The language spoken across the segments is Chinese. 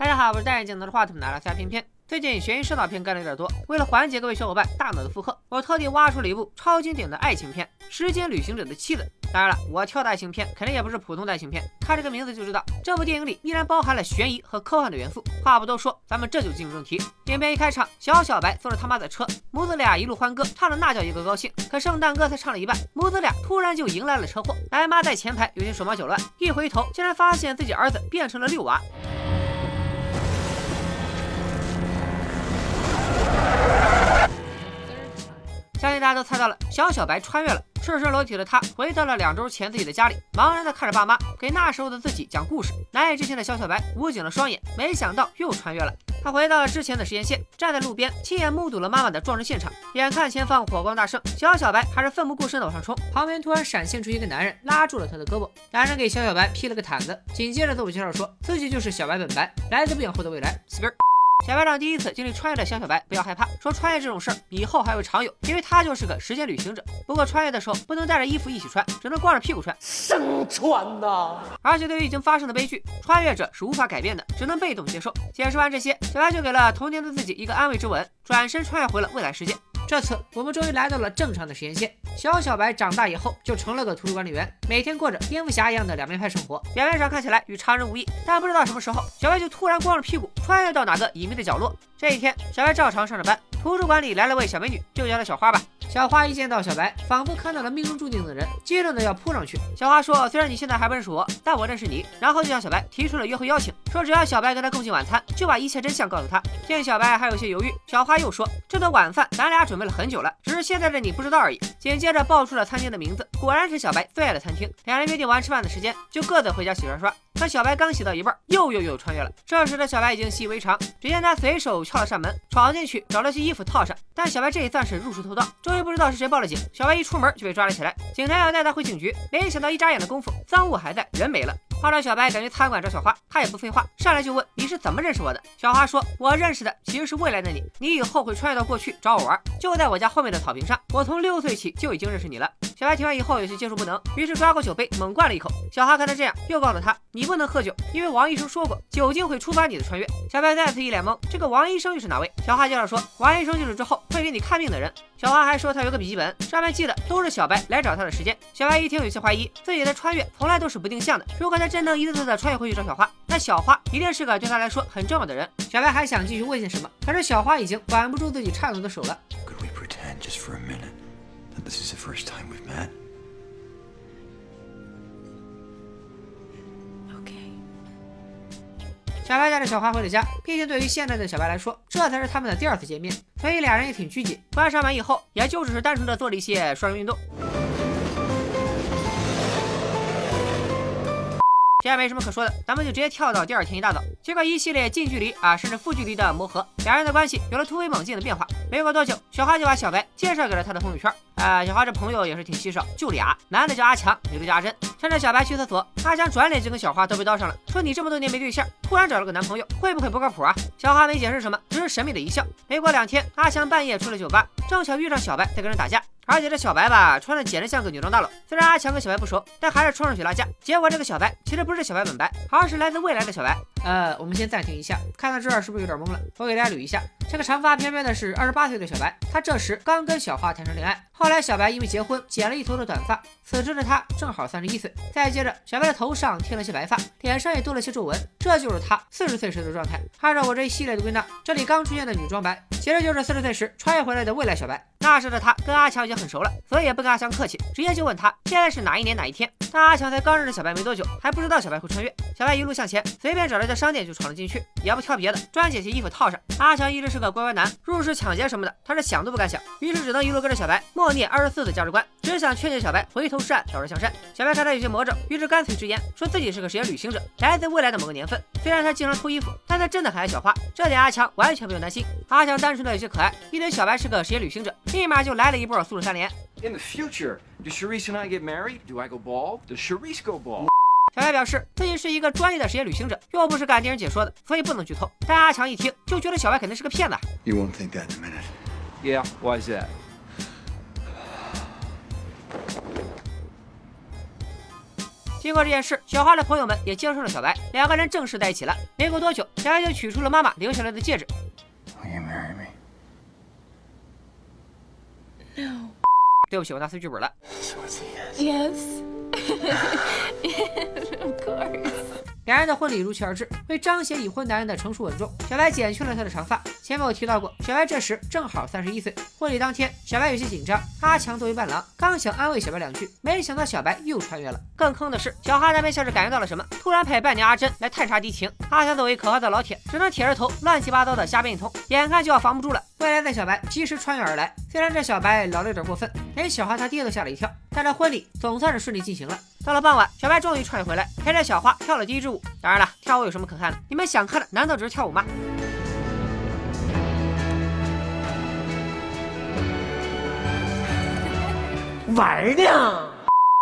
大家好，我是戴眼镜拿着话筒拿了下片片。最近悬疑烧脑片干的有点多，为了缓解各位小伙伴大脑的负荷，我特地挖出了一部超经典的爱情片《时间旅行者的妻子》。当然了，我挑的爱情片肯定也不是普通的爱情片，看这个名字就知道，这部电影里依然包含了悬疑和科幻的元素。话不多说，咱们这就进入正题。影片一开场，小小白坐着他妈的车，母子俩一路欢歌，唱的那叫一个高兴。可圣诞歌才唱了一半，母子俩突然就迎来了车祸。白妈在前排有些手忙脚乱，一回头竟然发现自己儿子变成了六娃。相信大家都猜到了，小小白穿越了，赤身裸体的他回到了两周前自己的家里，茫然的看着爸妈给那时候的自己讲故事。难以置信的小小白捂紧了双眼，没想到又穿越了。他回到了之前的实验线，站在路边，亲眼目睹了妈妈的撞人现场。眼看前方火光大盛，小小白还是奋不顾身的往上冲。旁边突然闪现出一个男人，拉住了他的胳膊。男人给小小白披了个毯子，紧接着自我介绍说自己就是小白本白，来自不远后的未来。Skr 小白长第一次经历穿越的小小白不要害怕，说穿越这种事儿以后还会常有，因为他就是个时间旅行者。不过穿越的时候不能带着衣服一起穿，只能光着屁股穿。生穿呐！而且对于已经发生的悲剧，穿越者是无法改变的，只能被动接受。解释完这些，小白就给了童年的自己一个安慰之吻，转身穿越回了未来世界。这次我们终于来到了正常的实验线。小小白长大以后就成了个图书管理员，每天过着蝙蝠侠一样的两面派生活。表面上看起来与常人无异，但不知道什么时候，小白就突然光着屁股穿越到哪个隐秘的角落。这一天，小白照常上着班，图书馆里来了位小美女，就叫她小花吧。小花一见到小白，仿佛看到了命中注定的人，激动的要扑上去。小花说：“虽然你现在还不认识我，但我认识你。”然后就向小白提出了约会邀请，说只要小白跟他共进晚餐，就把一切真相告诉他。见小白还有些犹豫，小花又说：“这顿晚饭咱俩准备了很久了，只是现在的你不知道而已。”紧接着报出了餐厅的名字，果然是小白最爱的餐厅。两人约定完吃饭的时间，就各自回家洗刷刷。可小白刚洗到一半，又又又穿越了。这时的小白已经习以为常，只见他随手撬了扇门，闯进去找了些衣服套上。但小白这也算是入室偷盗，终于不知道是谁报了警。小白一出门就被抓了起来，警察要带他回警局，没想到一眨眼的功夫，赃物还在，人没了。话说小白感觉餐馆找小花，他也不废话，上来就问你是怎么认识我的。小花说，我认识的其实是未来的你，你以后会穿越到过去找我玩，就在我家后面的草坪上。我从六岁起就已经认识你了。小白听完以后有些接受不能，于是抓过酒杯猛灌了一口。小花看他这样，又告诉他，你不能喝酒，因为王医生说过，酒精会触发你的穿越。小白再次一脸懵，这个王医生又是哪位？小花介绍说，王医生就是之后会给你看病的人。小花还说他有个笔记本，上面记的都是小白来找他的时间。小白一听有些怀疑，自己的穿越从来都是不定向的。如果他真能一次次的穿越回去找小花，那小花一定是个对他来说很重要的人。小白还想继续问些什么，可是小花已经管不住自己颤抖的手了。This is the first time we've met ok 小白带着小花回了家，毕竟对于现在的小白来说，这才是他们的第二次见面，所以俩人也挺拘谨。关上门以后，也就只是单纯的做了一些双人运动。既然没什么可说的，咱们就直接跳到第二天一大早。经过一系列近距离啊，甚至负距离的磨合，两人的关系有了突飞猛进的变化。没过多久，小花就把小白介绍给了他的朋友圈。啊，小花这朋友也是挺稀少，就俩，男的叫阿强，女的叫阿珍。趁着小白去厕所，阿强转脸就跟小花都被叨上了，说你这么多年没对象，突然找了个男朋友，会不会不靠谱啊？小花没解释什么，只是神秘的一笑。没过两天，阿强半夜出了酒吧，正巧遇上小白在跟人打架。而且这小白吧，穿的简直像个女装大佬。虽然阿强跟小白不熟，但还是冲上去拉架。结果这个小白其实不是小白本白，而是来自未来的小白。呃，我们先暂停一下，看到这儿是不是有点懵了？我给大家捋一下，这个长发飘飘的是二十八岁的小白，他这时刚跟小花谈上恋爱。后来小白因为结婚剪了一头的短发，此时的他正好三十一岁。再接着，小白的头上添了些白发，脸上也多了些皱纹，这就是他四十岁时的状态。按照我这一系列的归纳，这里刚出现的女装白，其实就是四十岁时穿越回来的未来小白。那时的他跟阿强已经很熟了，所以也不跟阿强客气，直接就问他现在是哪一年哪一天。但阿强才刚认识小白没多久，还不知道小白会穿越。小白一路向前，随便找了一家商店就闯了进去，也不挑别的，专捡些衣服套上。阿强一直是个乖乖男，入室抢劫什么的，他是想都不敢想，于是只能一路跟着小白，默念二十四的价值观，只想劝诫小白回头是岸，倒人向善。小白看他有些魔怔，于是干脆直言说自己是个时间旅行者，来自未来的某个年份。虽然他经常脱衣服，但他真的很爱小花，这点阿强完全不用担心。阿强单纯的有些可爱，一听小白是个时间旅行者。立马就来了一波素质三连。In the future, do Charisse and I get married? Do I go bald? Does Charisse go bald? 小白表示自己是一个专业的时间旅行者，又不是干电影解说的，所以不能剧透。但阿强一听就觉得小白肯定是个骗子。You won't think that in a minute. Yeah, why is that? 经过这件事，小花的朋友们也接受了小白，两个人正式在一起了。没过多久，小白就取出了妈妈留下来的戒指。对不起，我拿错剧本了。Yes. of course. 两人的婚礼如期而至，为彰显已婚男人的成熟稳重，小白剪去了他的长发。前面我提到过，小白这时正好三十一岁。婚礼当天，小白有些紧张，阿强作为伴郎，刚想安慰小白两句，没想到小白又穿越了。更坑的是，小哈那边像是感觉到了什么，突然派伴娘阿珍来探查敌情。阿强作为可靠的老铁，只能铁着头乱七八糟的瞎编一通，眼看就要防不住了。未来的小白及时穿越而来，虽然这小白老的有点过分，连小花他爹都吓了一跳，但这婚礼总算是顺利进行了。到了傍晚，小白终于穿越回来，陪着小花跳了第一支舞。当然了，跳舞有什么可看的？你们想看的难道只是跳舞吗？玩呢？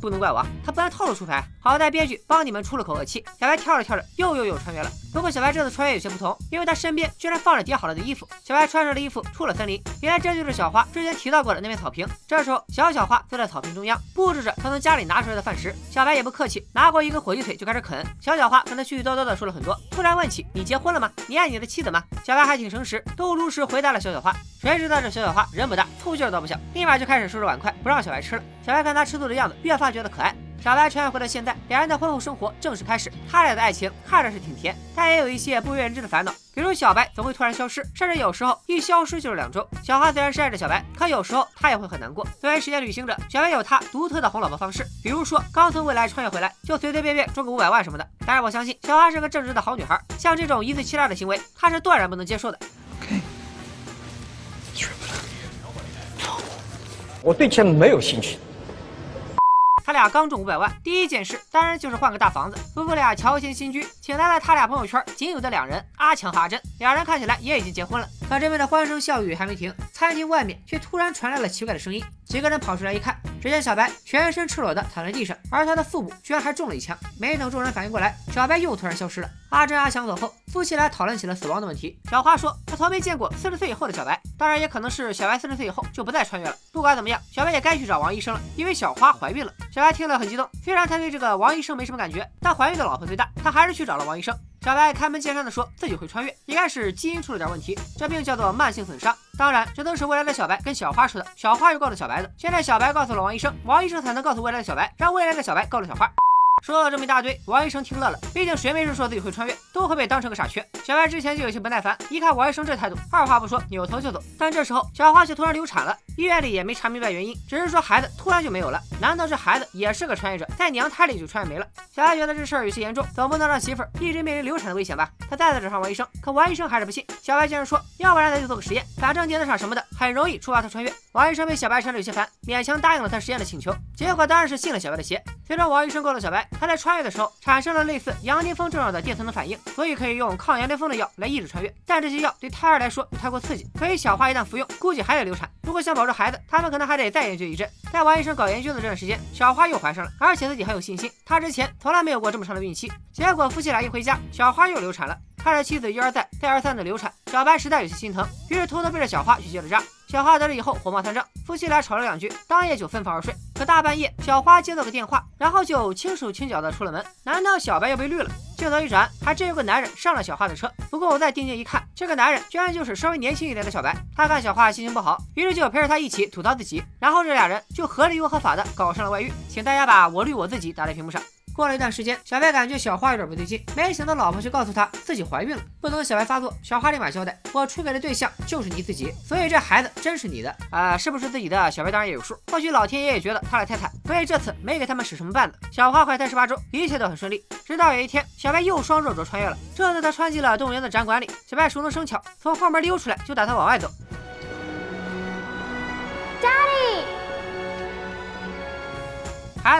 不能怪我，他不按套路出牌。好在编剧帮你们出了口恶气。小白跳着跳着又又又穿越了。不过小白这次穿越有些不同，因为他身边居然放着叠好了的衣服。小白穿上了衣服出了森林。原来这就是小花之前提到过的那片草坪。这时候小小花坐在草坪中央，布置着他从家里拿出来的饭食。小白也不客气，拿过一根火鸡腿就开始啃。小小花跟他絮絮叨叨的说了很多，突然问起你结婚了吗？你爱你的妻子吗？小白还挺诚实，都如实回答了小小花。谁知道这小小花人不大，醋劲倒不小，立马就开始收拾碗筷，不让小白吃了。小白看他吃醋的样子，越发觉得可爱。小白穿越回了现在，两人的婚后生活正式开始。他俩的爱情看着是挺甜，但也有一些不为人知的烦恼。比如小白总会突然消失，甚至有时候一消失就是两周。小花虽然是爱着小白，可有时候她也会很难过。作为时间旅行者，小白有他独特的哄老婆方式，比如说刚从未来穿越回来，就随随便便中个五百万什么的。当然，我相信小花是个正直的好女孩，像这种一次欺诈的行为，她是断然不能接受的。我对钱没有兴趣。他俩刚中五百万，第一件事当然就是换个大房子。夫妇俩乔迁新居，请来了他俩朋友圈仅有的两人阿强和阿珍。两人看起来也已经结婚了。可这边的欢声笑语还没停，餐厅外面却突然传来了奇怪的声音。几个人跑出来一看，只见小白全身赤裸的躺在地上，而他的腹部居然还中了一枪。没等众人反应过来，小白又突然消失了。阿珍、阿强走后，夫妻俩讨论起了死亡的问题。小花说，她从没见过四十岁以后的小白，当然也可能是小白四十岁以后就不再穿越了。不管怎么样，小白也该去找王医生了，因为小花怀孕了。小白听了很激动，虽然他对这个王医生没什么感觉，但怀孕的老婆最大，他还是去找了王医生。小白开门见山的说自己会穿越，应该是基因出了点问题，这病叫做慢性损伤。当然，这都是未来的小白跟小花说的，小花又告诉小白的。现在小白告诉了王医生，王医生才能告诉未来的小白，让未来的小白告了小花。说了这么一大堆，王医生听乐了。毕竟谁没事说自己会穿越，都会被当成个傻缺。小白之前就有些不耐烦，一看王医生这态度，二话不说扭头就走。但这时候小花却突然流产了，医院里也没查明白原因，只是说孩子突然就没有了。难道这孩子也是个穿越者，在娘胎里就穿越没了？小白觉得这事儿有些严重，总不能让媳妇儿一直面临流产的危险吧？他再次找上王医生，可王医生还是不信。小白竟然说，要不然咱就做个实验，反正电子厂什么的很容易触发他穿越。王医生被小白缠得有些烦，勉强答应了他实验的请求。结果当然是信了小白的邪。随着王医生告诉小白，他在穿越的时候。产生了类似羊癫疯症状的电磁能反应，所以可以用抗羊癫疯的药来抑制穿越。但这些药对胎儿来说太过刺激，所以小花一旦服用，估计还得流产。如果想保住孩子，他们可能还得再研究一阵。在王医生搞研究的这段时间，小花又怀上了，而且自己很有信心。她之前从来没有过这么长的孕期，结果夫妻俩一回家，小花又流产了。看着妻子一而再、再而三的流产，小白实在有些心疼，于是偷偷背着小花去结了扎。小花得知以后火冒三丈，夫妻俩吵了两句，当夜就分房而睡。可大半夜，小花接到个电话，然后就轻手轻脚的出了门。难道小白又被绿了？镜头一转，还真有个男人上了小花的车。不过我再定睛一看，这个男人居然就是稍微年轻一点的小白。他看小花心情不好，于是就陪着她一起吐槽自己，然后这俩人就合理又合法的搞上了外遇。请大家把我绿我自己打在屏幕上。过了一段时间，小白感觉小花有点不对劲，没想到老婆却告诉他自己怀孕了。不等小白发作，小花立马交代：“我出轨的对象就是你自己，所以这孩子真是你的啊！是不是自己的？小白当然也有数。或许老天爷也觉得他俩太惨，所以这次没给他们使什么绊子。小花怀胎十八周，一切都很顺利。直到有一天，小白又双肉着穿越了，这次他穿进了动物园的展馆里。小白熟能生巧，从后门溜出来，就打算往外走。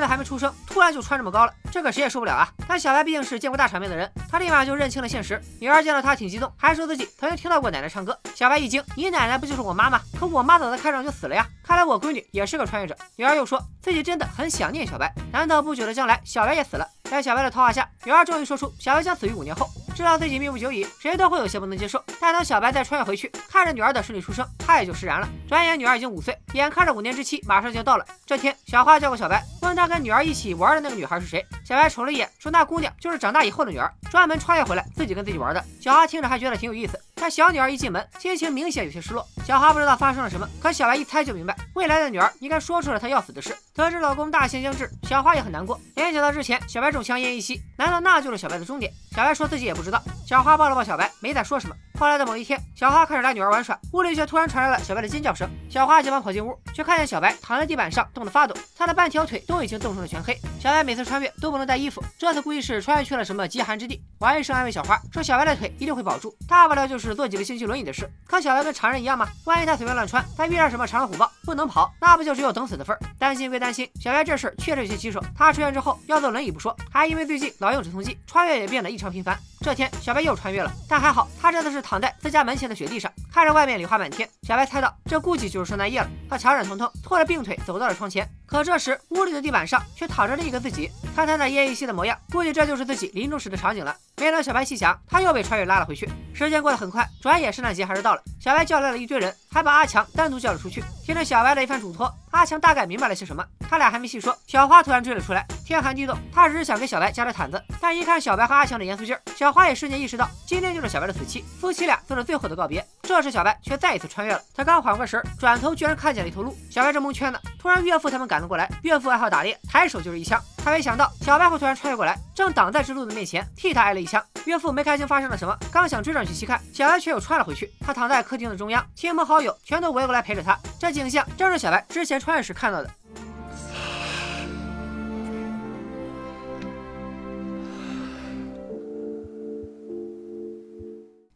孩子还没出生，突然就穿这么高了，这可谁也受不了啊！但小白毕竟是见过大场面的人，他立马就认清了现实。女儿见到他挺激动，还说自己曾经听到过奶奶唱歌。小白一惊：“你奶奶不就是我妈吗？可我妈早在开场就死了呀！看来我闺女也是个穿越者。”女儿又说自己真的很想念小白，难道不久的将来小白也死了？在小白的套话下，女儿终于说出小白将死于五年后。知道自己命不久矣，谁都会有些不能接受。但当小白再穿越回去，看着女儿的顺利出生，他也就释然了。转眼女儿已经五岁，眼看着五年之期马上就要到了。这天，小花叫过小白，问他跟女儿一起玩的那个女孩是谁。小白瞅了一眼，说那姑娘就是长大以后的女儿，专门穿越回来自己跟自己玩的。小花听着还觉得挺有意思。看小女儿一进门，心情明显有些失落。小花不知道发生了什么，可小白一猜就明白，未来的女儿应该说出了她要死的事。得知老公大限将至，小花也很难过。联想到之前小白中枪奄奄一息，难道那就是小白的终点？小白说自己也不知道。小花抱了抱小白，没再说什么。后来的某一天，小花开始带女儿玩耍，屋里却突然传来了小白的尖叫声。小花急忙跑进屋，却看见小白躺在地板上，冻得发抖，他的半条腿都已经冻成了全黑。小白每次穿越都不能带衣服，这次估计是穿越去了什么极寒之地。王医生安慰小花说，小白的腿一定会保住，大不了就是坐几个星期轮椅的事。可小白跟常人一样吗？万一他随便乱穿，他遇上什么长狼虎豹不能跑，那不就只有等死的份儿？担心归担心，小白这事确实有些棘手。他出院之后要坐轮椅不说，还因为最近老用止痛剂，穿越也变得异常频繁。这天，小白又穿越了，但还好，他这次是躺在自家门前的雪地上，看着外面礼花满天。小白猜到，这估计就是圣诞夜了。他强忍疼痛，拖着病腿走到了窗前。可这时，屋里的地板上却躺着另一个自己，看他那奄奄一息的模样，估计这就是自己临终时的场景了。没等小白细想，他又被穿越拉了回去。时间过得很快，转眼圣诞节还是到了。小白叫来了一堆人，还把阿强单独叫了出去。听着小白的一番嘱托，阿强大概明白了些什么。他俩还没细说，小花突然追了出来。天寒地冻，他只是想给小白加点毯子，但一看小白和阿强的严肃劲儿，小花也瞬间意识到，今天就是小白的死期，夫妻俩做着最后的告别。这时小白却再一次穿越了，他刚缓过神，转头居然看见了一头鹿。小白正蒙圈呢，突然岳父他们赶了过来。岳父爱好打猎，抬手就是一枪。他没想到小白会突然穿越过来，正挡在这鹿的面前，替他挨了一枪。岳父没看清发生了什么，刚想追上去细看，小白却又穿了回去。他躺在客厅的中央，亲朋好友全都围过来陪着他。这景象正是小白之前穿越时看到的。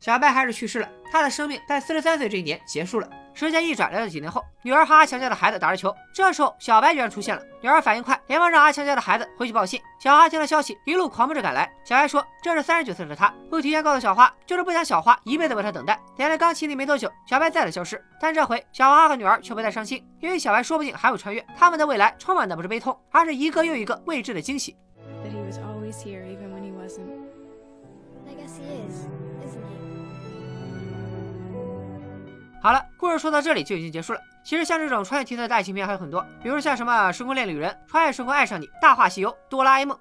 小白还是去世了，他的生命在四十三岁这一年结束了。时间一转，来到几年后，女儿和阿强家的孩子打着球，这时候小白居然出现了。女儿反应快，连忙让阿强家的孩子回去报信。小花听了消息，一路狂奔着赶来。小白说：“这是三十九岁的他，不提前告诉小花，就是不想小花一辈子为他等待。”连着刚亲历没多久，小白再次消失。但这回小花和女儿却不再伤心，因为小白说不定还会穿越，他们的未来充满的不是悲痛，而是一个又一个未知的惊喜。好了，故事说到这里就已经结束了。其实像这种穿越题材的爱情片还有很多，比如像什么《时空恋旅人》《穿越时空爱上你》《大话西游》《哆啦 A 梦》。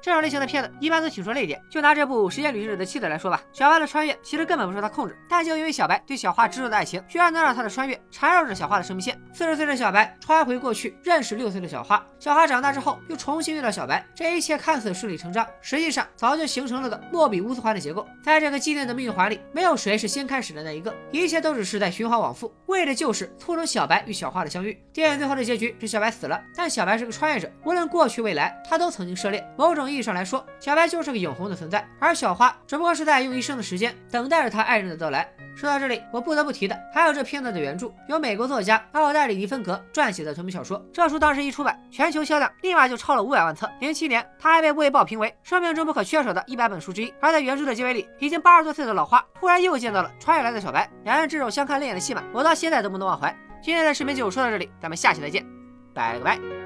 这种类型的片子一般都挺说泪点。就拿这部《时间旅行者的妻子》来说吧，小白的穿越其实根本不受他控制，但就因为小白对小花执着的爱情，居然能让他的穿越缠绕着小花的生命线。四十岁的小白穿回过去认识六岁的小花，小花长大之后又重新遇到小白，这一切看似顺理成章，实际上早就形成了个莫比乌斯环的结构。在这个既定的命运环里，没有谁是先开始的那一个，一切都只是在循环往复，为的就是促成小白与小花的相遇。电影最后的结局是小白死了，但小白是个穿越者，无论过去未来，他都曾经涉猎。某种意义上来说，小白就是个永恒的存在，而小花只不过是在用一生的时间等待着他爱人的到来。说到这里，我不得不提的还有这片子的原著，由美国作家奥黛丽·迪芬格撰写的同名小说。这书当时一出版，全球销量立马就超了五百万册。零七年，它还被《卫报》评为生命中不可缺少的一百本书之一。而在原著的结尾里，已经八十多岁的老花突然又见到了穿越来的小白，两人这种相看泪眼的戏码，我到现在都不能忘怀。今天的视频就说到这里，咱们下期再见，拜了个拜。